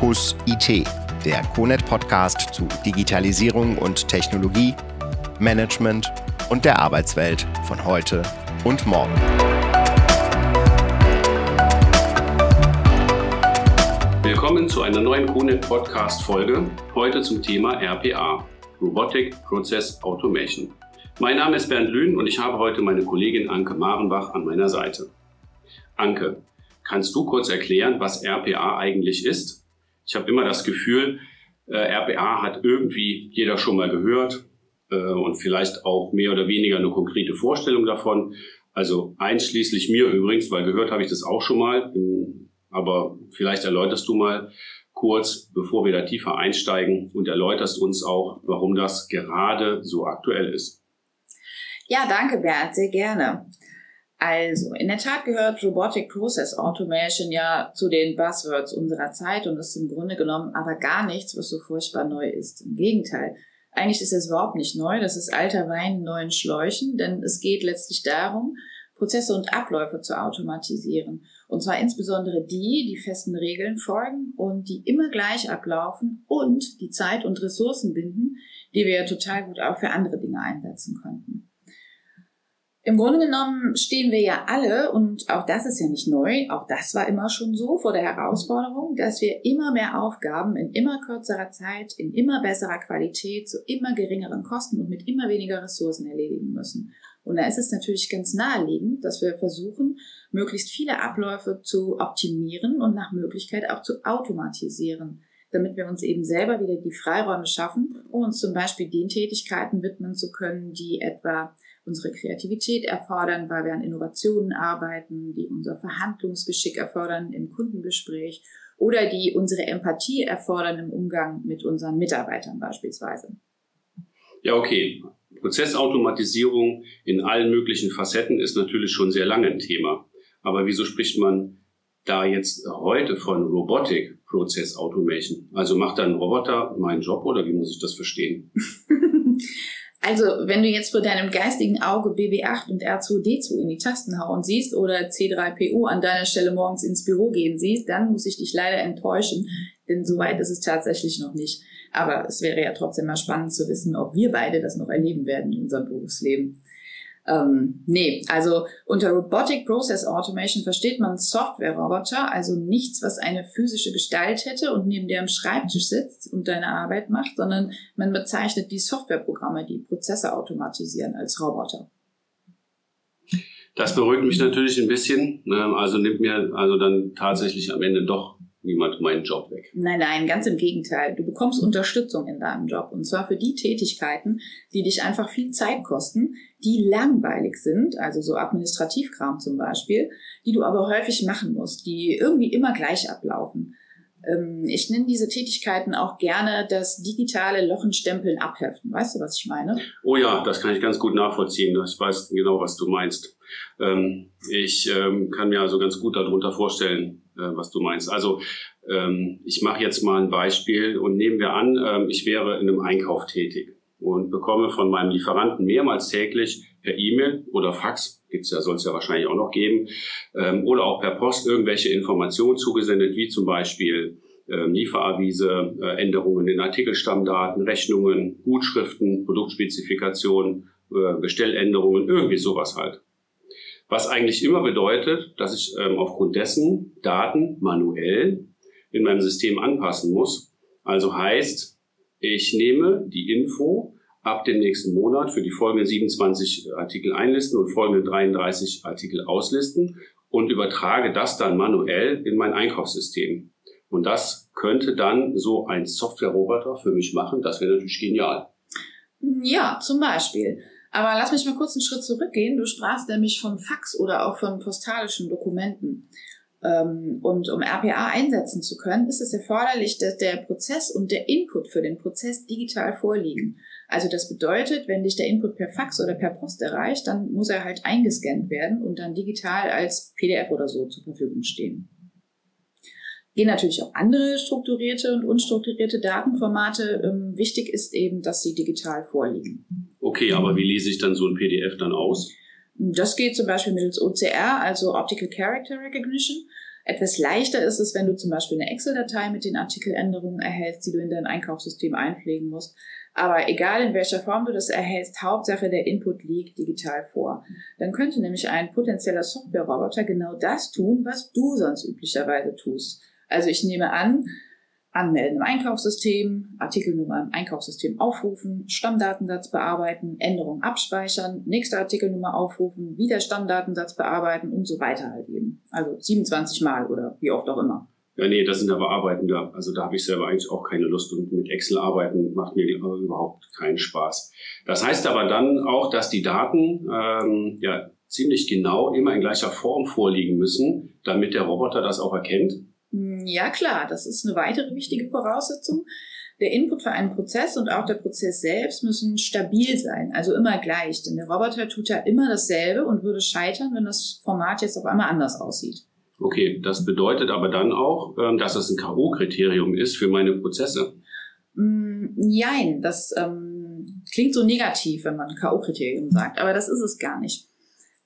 Fokus IT, der CONET Podcast zu Digitalisierung und Technologie, Management und der Arbeitswelt von heute und morgen. Willkommen zu einer neuen CONET Podcast Folge. Heute zum Thema RPA, Robotic Process Automation. Mein Name ist Bernd Lühn und ich habe heute meine Kollegin Anke Marenbach an meiner Seite. Anke, kannst du kurz erklären, was RPA eigentlich ist? Ich habe immer das Gefühl, äh, RPA hat irgendwie jeder schon mal gehört äh, und vielleicht auch mehr oder weniger eine konkrete Vorstellung davon. Also einschließlich mir übrigens, weil gehört habe ich das auch schon mal. Aber vielleicht erläuterst du mal kurz, bevor wir da tiefer einsteigen und erläuterst uns auch, warum das gerade so aktuell ist. Ja, danke Bernd, sehr gerne. Also, in der Tat gehört Robotic Process Automation ja zu den Buzzwords unserer Zeit und ist im Grunde genommen aber gar nichts, was so furchtbar neu ist. Im Gegenteil. Eigentlich ist es überhaupt nicht neu. Das ist alter Wein in neuen Schläuchen, denn es geht letztlich darum, Prozesse und Abläufe zu automatisieren. Und zwar insbesondere die, die festen Regeln folgen und die immer gleich ablaufen und die Zeit und Ressourcen binden, die wir ja total gut auch für andere Dinge einsetzen könnten. Im Grunde genommen stehen wir ja alle, und auch das ist ja nicht neu, auch das war immer schon so, vor der Herausforderung, dass wir immer mehr Aufgaben in immer kürzerer Zeit, in immer besserer Qualität, zu immer geringeren Kosten und mit immer weniger Ressourcen erledigen müssen. Und da ist es natürlich ganz naheliegend, dass wir versuchen, möglichst viele Abläufe zu optimieren und nach Möglichkeit auch zu automatisieren, damit wir uns eben selber wieder die Freiräume schaffen, um uns zum Beispiel den Tätigkeiten widmen zu können, die etwa unsere Kreativität erfordern, weil wir an Innovationen arbeiten, die unser Verhandlungsgeschick erfordern im Kundengespräch oder die unsere Empathie erfordern im Umgang mit unseren Mitarbeitern beispielsweise. Ja, okay. Prozessautomatisierung in allen möglichen Facetten ist natürlich schon sehr lange ein Thema. Aber wieso spricht man da jetzt heute von Robotic Process Automation? Also macht ein Roboter meinen Job oder wie muss ich das verstehen? Also, wenn du jetzt vor deinem geistigen Auge BB8 und R2D2 in die Tasten hauen siehst oder C3PO an deiner Stelle morgens ins Büro gehen siehst, dann muss ich dich leider enttäuschen, denn so weit ist es tatsächlich noch nicht. Aber es wäre ja trotzdem mal spannend zu wissen, ob wir beide das noch erleben werden in unserem Berufsleben. Ähm, nee, also unter Robotic Process Automation versteht man Software-Roboter, also nichts, was eine physische Gestalt hätte und neben der am Schreibtisch sitzt und deine Arbeit macht, sondern man bezeichnet die Softwareprogramme, die Prozesse automatisieren, als Roboter. Das beruhigt mich natürlich ein bisschen. Ne? Also nimmt mir also dann tatsächlich am Ende doch niemand meinen Job weg. Nein, nein, ganz im Gegenteil. Du bekommst Unterstützung in deinem Job. Und zwar für die Tätigkeiten, die dich einfach viel Zeit kosten, die langweilig sind, also so Administrativkram zum Beispiel, die du aber häufig machen musst, die irgendwie immer gleich ablaufen. Ähm, ich nenne diese Tätigkeiten auch gerne das digitale Lochenstempeln abheften. Weißt du, was ich meine? Oh ja, das kann ich ganz gut nachvollziehen. Ich weiß genau, was du meinst. Ähm, ich ähm, kann mir also ganz gut darunter vorstellen, was du meinst. Also ich mache jetzt mal ein Beispiel und nehmen wir an, ich wäre in einem Einkauf tätig und bekomme von meinem Lieferanten mehrmals täglich per E-Mail oder Fax, gibt's ja, soll es ja wahrscheinlich auch noch geben, ähm, oder auch per Post irgendwelche Informationen zugesendet, wie zum Beispiel ähm, Lieferavise, äh, Änderungen in Artikelstammdaten, Rechnungen, Gutschriften, Produktspezifikationen, äh, Bestelländerungen, irgendwie sowas halt. Was eigentlich immer bedeutet, dass ich ähm, aufgrund dessen Daten manuell in meinem System anpassen muss. Also heißt, ich nehme die Info ab dem nächsten Monat für die folgenden 27 Artikel einlisten und folgende 33 Artikel auslisten und übertrage das dann manuell in mein Einkaufssystem. Und das könnte dann so ein Software-Roboter für mich machen. Das wäre natürlich genial. Ja, zum Beispiel. Aber lass mich mal kurz einen Schritt zurückgehen. Du sprachst nämlich von Fax oder auch von postalischen Dokumenten. Ähm, und um RPA einsetzen zu können, ist es erforderlich, dass der Prozess und der Input für den Prozess digital vorliegen. Also das bedeutet, wenn dich der Input per Fax oder per Post erreicht, dann muss er halt eingescannt werden und dann digital als PDF oder so zur Verfügung stehen. Gehen natürlich auch andere strukturierte und unstrukturierte Datenformate. Ähm, wichtig ist eben, dass sie digital vorliegen. Okay, aber wie lese ich dann so ein PDF dann aus? Das geht zum Beispiel mittels OCR, also Optical Character Recognition. Etwas leichter ist es, wenn du zum Beispiel eine Excel-Datei mit den Artikeländerungen erhältst, die du in dein Einkaufssystem einpflegen musst. Aber egal in welcher Form du das erhältst, Hauptsache der Input liegt digital vor. Dann könnte nämlich ein potenzieller Software-Roboter genau das tun, was du sonst üblicherweise tust. Also ich nehme an, Anmelden im Einkaufssystem, Artikelnummer im Einkaufssystem aufrufen, Stammdatensatz bearbeiten, Änderung abspeichern, nächste Artikelnummer aufrufen, wieder Stammdatensatz bearbeiten und so weiter halt eben. Also 27 Mal oder wie oft auch immer. Ja, nee, das sind aber Arbeiten da. Also da habe ich selber eigentlich auch keine Lust und mit Excel arbeiten macht mir überhaupt keinen Spaß. Das heißt aber dann auch, dass die Daten ähm, ja ziemlich genau immer in gleicher Form vorliegen müssen, damit der Roboter das auch erkennt. Hm, ja, klar, das ist eine weitere wichtige Voraussetzung. Der Input für einen Prozess und auch der Prozess selbst müssen stabil sein, also immer gleich, denn der Roboter tut ja immer dasselbe und würde scheitern, wenn das Format jetzt auf einmal anders aussieht. Okay, das bedeutet aber dann auch, ähm, dass es ein K.O.-Kriterium ist für meine Prozesse. Mm, nein, das ähm, klingt so negativ, wenn man K.O.-Kriterium sagt, aber das ist es gar nicht.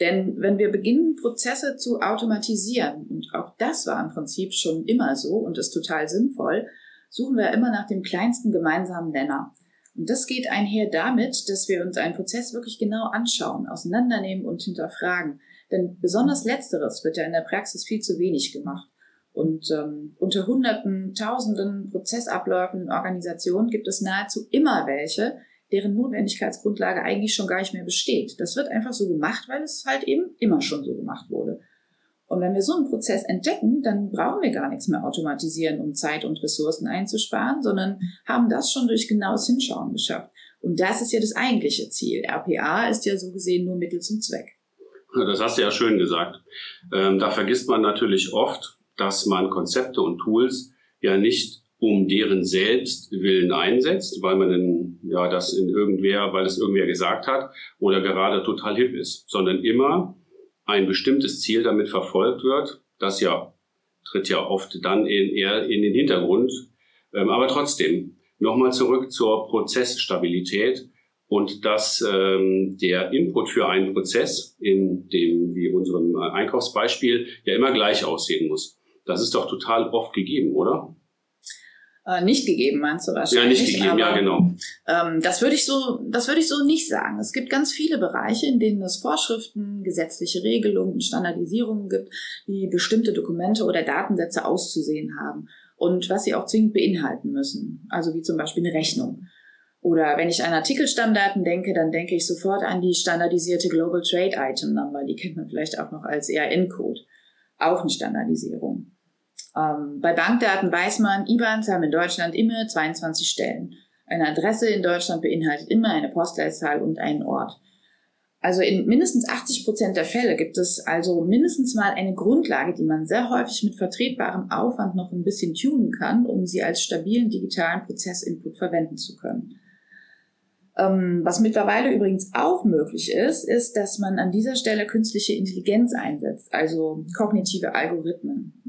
Denn wenn wir beginnen, Prozesse zu automatisieren, und auch das war im Prinzip schon immer so und ist total sinnvoll, suchen wir immer nach dem kleinsten gemeinsamen Nenner. Und das geht einher damit, dass wir uns einen Prozess wirklich genau anschauen, auseinandernehmen und hinterfragen. Denn besonders letzteres wird ja in der Praxis viel zu wenig gemacht. Und ähm, unter Hunderten, Tausenden Prozessabläufen in Organisationen gibt es nahezu immer welche, deren Notwendigkeitsgrundlage eigentlich schon gar nicht mehr besteht. Das wird einfach so gemacht, weil es halt eben immer schon so gemacht wurde. Und wenn wir so einen Prozess entdecken, dann brauchen wir gar nichts mehr automatisieren, um Zeit und Ressourcen einzusparen, sondern haben das schon durch genaues Hinschauen geschafft. Und das ist ja das eigentliche Ziel. RPA ist ja so gesehen nur Mittel zum Zweck. Das hast du ja schön gesagt. Ähm, da vergisst man natürlich oft, dass man Konzepte und Tools ja nicht um deren selbst Willen einsetzt, weil man in, ja, das in irgendwer, weil es irgendwer gesagt hat oder gerade total hip ist, sondern immer ein bestimmtes Ziel damit verfolgt wird, das ja tritt ja oft dann in, eher in den Hintergrund. Ähm, aber trotzdem, nochmal zurück zur Prozessstabilität und dass ähm, der Input für einen Prozess in dem, wie unserem Einkaufsbeispiel, ja immer gleich aussehen muss. Das ist doch total oft gegeben, oder? Äh, nicht gegeben, meinst du wahrscheinlich? Ja, nicht gegeben, Aber, ja, genau. Ähm, das würde ich so, das würde ich so nicht sagen. Es gibt ganz viele Bereiche, in denen es Vorschriften, gesetzliche Regelungen und Standardisierungen gibt, wie bestimmte Dokumente oder Datensätze auszusehen haben und was sie auch zwingend beinhalten müssen. Also wie zum Beispiel eine Rechnung. Oder wenn ich an Artikelstammdaten denke, dann denke ich sofort an die standardisierte Global Trade Item Number. Die kennt man vielleicht auch noch als ERN-Code. Auch eine Standardisierung. Ähm, bei Bankdaten weiß man, IBANs haben in Deutschland immer 22 Stellen. Eine Adresse in Deutschland beinhaltet immer eine Postleitzahl und einen Ort. Also in mindestens 80 Prozent der Fälle gibt es also mindestens mal eine Grundlage, die man sehr häufig mit vertretbarem Aufwand noch ein bisschen tunen kann, um sie als stabilen digitalen Prozessinput verwenden zu können. Ähm, was mittlerweile übrigens auch möglich ist, ist, dass man an dieser Stelle künstliche Intelligenz einsetzt, also kognitive Algorithmen.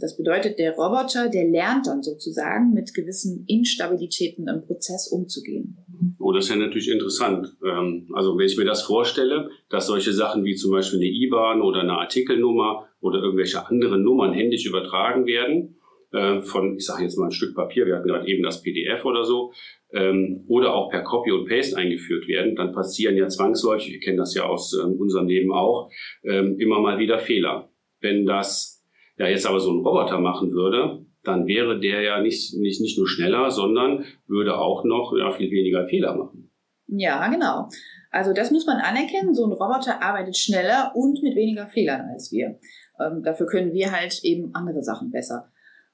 Das bedeutet, der Roboter, der lernt dann sozusagen mit gewissen Instabilitäten im Prozess umzugehen. Oh, das ist ja natürlich interessant. Ähm, also wenn ich mir das vorstelle, dass solche Sachen wie zum Beispiel eine IBAN oder eine Artikelnummer oder irgendwelche anderen Nummern händisch übertragen werden, äh, von, ich sage jetzt mal ein Stück Papier, wir hatten gerade eben das PDF oder so, ähm, oder auch per Copy und Paste eingeführt werden, dann passieren ja zwangsläufig, wir kennen das ja aus ähm, unserem Leben auch, immer mal wieder Fehler. Wenn das ja jetzt aber so ein Roboter machen würde, dann wäre der ja nicht, nicht, nicht nur schneller, sondern würde auch noch ja, viel weniger Fehler machen. Ja, genau. Also das muss man anerkennen. So ein Roboter arbeitet schneller und mit weniger Fehlern als wir. Ähm, dafür können wir halt eben andere Sachen besser.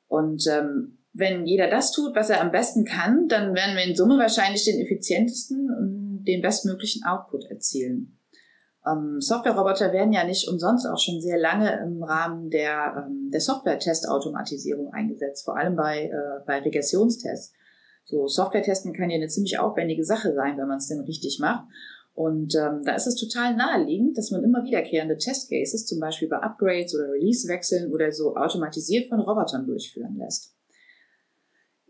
Und ähm, wenn jeder das tut, was er am besten kann, dann werden wir in Summe wahrscheinlich den effizientesten und den bestmöglichen Output erzielen. Ähm, Software-Roboter werden ja nicht umsonst auch schon sehr lange im Rahmen der, ähm, der Software-Testautomatisierung eingesetzt, vor allem bei, äh, bei Regressionstests. So Software-Testen kann ja eine ziemlich aufwendige Sache sein, wenn man es denn richtig macht. Und ähm, da ist es total naheliegend, dass man immer wiederkehrende Testcases, zum Beispiel bei Upgrades oder Release-Wechseln oder so automatisiert von Robotern durchführen lässt.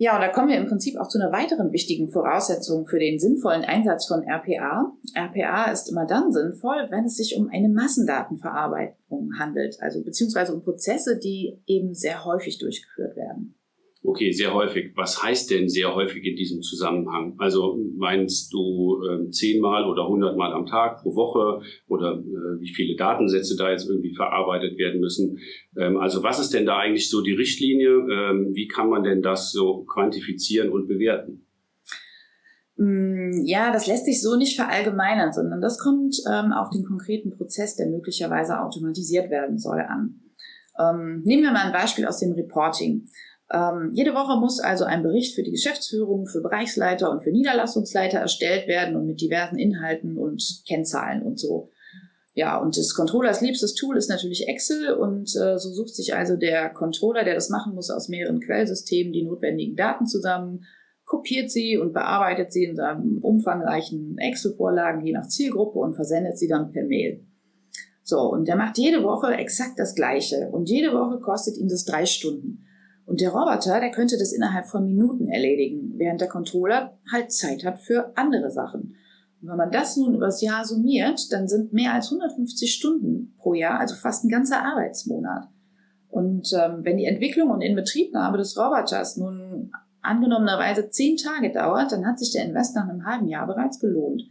Ja, und da kommen wir im Prinzip auch zu einer weiteren wichtigen Voraussetzung für den sinnvollen Einsatz von RPA. RPA ist immer dann sinnvoll, wenn es sich um eine Massendatenverarbeitung handelt, also beziehungsweise um Prozesse, die eben sehr häufig durchgeführt werden. Okay, sehr häufig. Was heißt denn sehr häufig in diesem Zusammenhang? Also meinst du äh, zehnmal oder hundertmal am Tag pro Woche oder äh, wie viele Datensätze da jetzt irgendwie verarbeitet werden müssen? Ähm, also was ist denn da eigentlich so die Richtlinie? Ähm, wie kann man denn das so quantifizieren und bewerten? Mm, ja, das lässt sich so nicht verallgemeinern, sondern das kommt ähm, auf den konkreten Prozess, der möglicherweise automatisiert werden soll, an. Ähm, nehmen wir mal ein Beispiel aus dem Reporting. Ähm, jede Woche muss also ein Bericht für die Geschäftsführung, für Bereichsleiter und für Niederlassungsleiter erstellt werden und mit diversen Inhalten und Kennzahlen und so. Ja, und des Controllers liebstes Tool ist natürlich Excel und äh, so sucht sich also der Controller, der das machen muss, aus mehreren Quellsystemen die notwendigen Daten zusammen, kopiert sie und bearbeitet sie in seinem umfangreichen Excel-Vorlagen je nach Zielgruppe und versendet sie dann per Mail. So, und der macht jede Woche exakt das Gleiche und jede Woche kostet ihn das drei Stunden. Und der Roboter, der könnte das innerhalb von Minuten erledigen, während der Controller halt Zeit hat für andere Sachen. Und wenn man das nun übers Jahr summiert, dann sind mehr als 150 Stunden pro Jahr, also fast ein ganzer Arbeitsmonat. Und ähm, wenn die Entwicklung und Inbetriebnahme des Roboters nun angenommenerweise zehn Tage dauert, dann hat sich der Invest nach einem halben Jahr bereits gelohnt.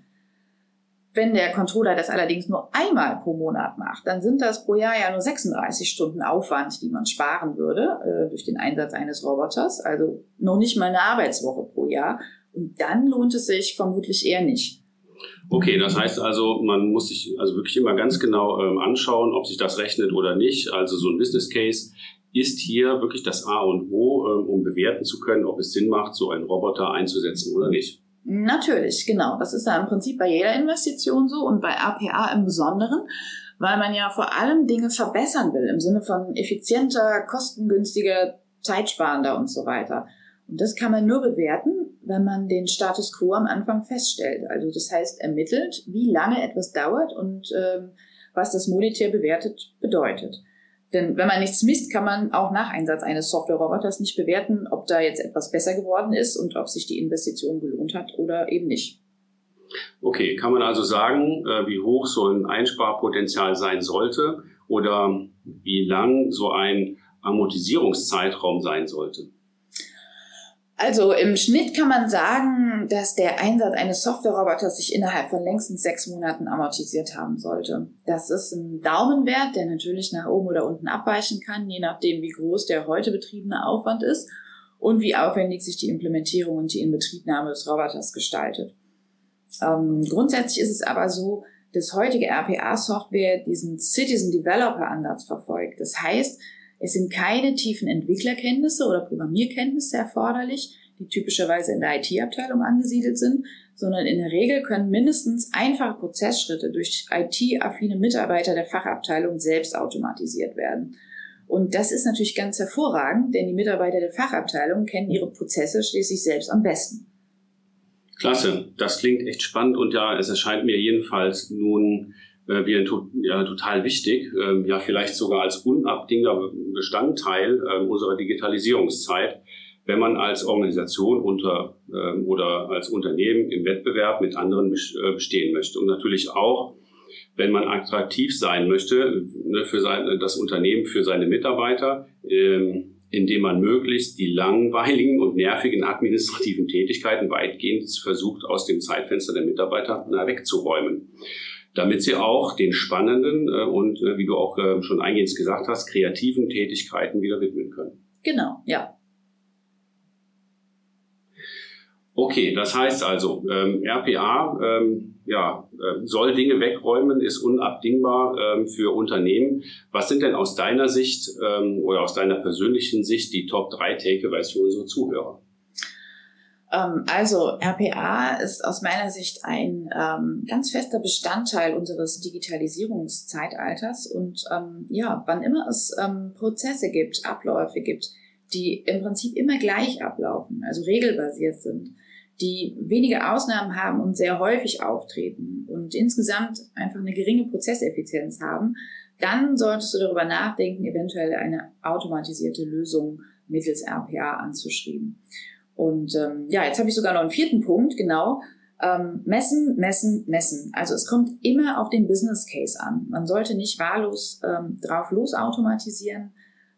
Wenn der Controller das allerdings nur einmal pro Monat macht, dann sind das pro Jahr ja nur 36 Stunden Aufwand, die man sparen würde äh, durch den Einsatz eines Roboters. Also noch nicht mal eine Arbeitswoche pro Jahr. Und dann lohnt es sich vermutlich eher nicht. Okay, das heißt also, man muss sich also wirklich immer ganz genau ähm, anschauen, ob sich das rechnet oder nicht. Also so ein Business Case ist hier wirklich das A und O, ähm, um bewerten zu können, ob es Sinn macht, so einen Roboter einzusetzen oder nicht. Natürlich, genau. Das ist ja im Prinzip bei jeder Investition so und bei APA im Besonderen, weil man ja vor allem Dinge verbessern will im Sinne von effizienter, kostengünstiger, zeitsparender und so weiter. Und das kann man nur bewerten, wenn man den Status quo am Anfang feststellt. Also das heißt ermittelt, wie lange etwas dauert und ähm, was das monetär bewertet bedeutet. Denn wenn man nichts misst, kann man auch nach Einsatz eines Software-Roboters nicht bewerten, ob da jetzt etwas besser geworden ist und ob sich die Investition gelohnt hat oder eben nicht. Okay, kann man also sagen, äh, wie hoch so ein Einsparpotenzial sein sollte oder wie lang so ein Amortisierungszeitraum sein sollte? Also im Schnitt kann man sagen, dass der Einsatz eines Software-Roboters sich innerhalb von längstens sechs Monaten amortisiert haben sollte. Das ist ein Daumenwert, der natürlich nach oben oder unten abweichen kann, je nachdem, wie groß der heute betriebene Aufwand ist und wie aufwendig sich die Implementierung und die Inbetriebnahme des Roboters gestaltet. Ähm, grundsätzlich ist es aber so, dass heutige RPA-Software diesen Citizen Developer Ansatz verfolgt. Das heißt, es sind keine tiefen Entwicklerkenntnisse oder Programmierkenntnisse erforderlich, die typischerweise in der IT-Abteilung angesiedelt sind, sondern in der Regel können mindestens einfache Prozessschritte durch IT-affine Mitarbeiter der Fachabteilung selbst automatisiert werden. Und das ist natürlich ganz hervorragend, denn die Mitarbeiter der Fachabteilung kennen ihre Prozesse schließlich selbst am besten. Klasse, das klingt echt spannend und ja, es erscheint mir jedenfalls nun äh, wie ein, ja, total wichtig, äh, ja vielleicht sogar als unabdingbarer Bestandteil äh, unserer Digitalisierungszeit, wenn man als Organisation unter äh, oder als Unternehmen im Wettbewerb mit anderen äh, bestehen möchte. Und natürlich auch wenn man attraktiv sein möchte ne, für sein, das Unternehmen, für seine Mitarbeiter, ähm, indem man möglichst die langweiligen und nervigen administrativen Tätigkeiten weitgehend versucht, aus dem Zeitfenster der Mitarbeiter na, wegzuräumen damit sie auch den spannenden äh, und, äh, wie du auch äh, schon eingehend gesagt hast, kreativen Tätigkeiten wieder widmen können. Genau, ja. Okay, das heißt also, ähm, RPA ähm, ja, äh, soll Dinge wegräumen, ist unabdingbar ähm, für Unternehmen. Was sind denn aus deiner Sicht ähm, oder aus deiner persönlichen Sicht die Top 3 Takeaways für unsere Zuhörer? Ähm, also RPA ist aus meiner Sicht ein ähm, ganz fester Bestandteil unseres Digitalisierungszeitalters und ähm, ja, wann immer es ähm, Prozesse gibt, Abläufe gibt, die im Prinzip immer gleich ablaufen, also regelbasiert sind, die wenige Ausnahmen haben und sehr häufig auftreten und insgesamt einfach eine geringe Prozesseffizienz haben, dann solltest du darüber nachdenken, eventuell eine automatisierte Lösung mittels RPA anzuschreiben. Und ähm, ja, jetzt habe ich sogar noch einen vierten Punkt, genau. Ähm, messen, messen, messen. Also es kommt immer auf den Business Case an. Man sollte nicht wahllos ähm, drauf losautomatisieren,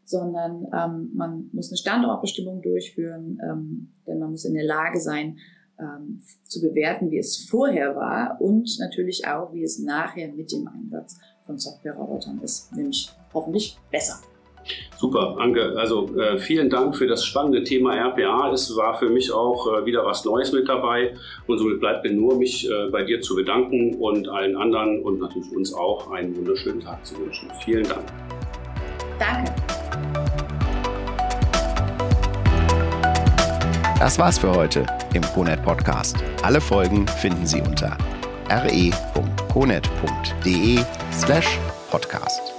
sondern ähm, man muss eine Standortbestimmung durchführen, ähm, denn man muss in der Lage sein, ähm, zu bewerten, wie es vorher war und natürlich auch, wie es nachher mit dem Einsatz von Software-Robotern ist, nämlich hoffentlich besser. Super, Anke. Also äh, vielen Dank für das spannende Thema RPA. Es war für mich auch äh, wieder was Neues mit dabei. Und somit bleibt mir nur, mich äh, bei dir zu bedanken und allen anderen und natürlich uns auch einen wunderschönen Tag zu wünschen. Vielen Dank. Danke. Das war's für heute im CONET Podcast. Alle Folgen finden Sie unter re.conet.de slash podcast.